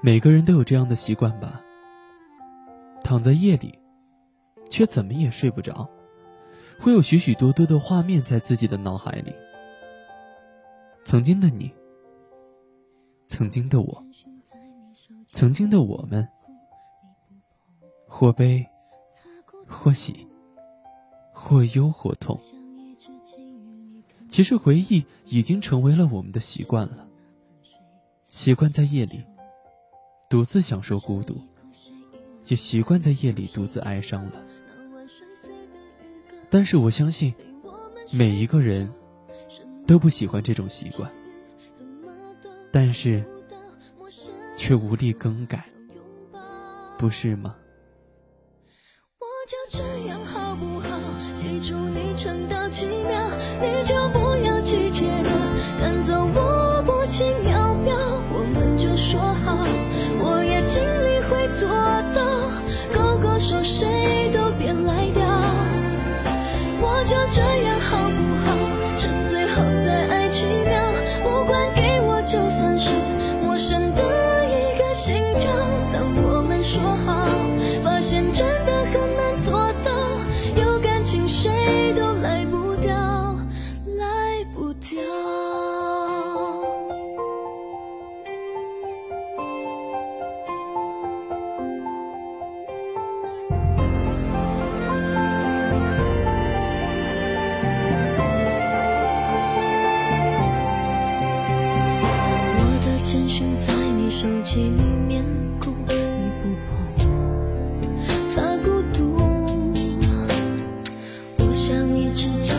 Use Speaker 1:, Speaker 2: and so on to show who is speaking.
Speaker 1: 每个人都有这样的习惯吧？躺在夜里，却怎么也睡不着，会有许许多多的画面在自己的脑海里。曾经的你，曾经的我，曾经的我们，或悲，或喜，或忧或痛。其实回忆已经成为了我们的习惯了，习惯在夜里。独自享受孤独，也习惯在夜里独自哀伤了。但是我相信，每一个人都不喜欢这种习惯，但是却无力更改，不是吗？
Speaker 2: 我就这样好不好？记住你撑到几秒，你就不要急切的就这简讯在你手机里面哭，你不碰，他孤独。我想你只今。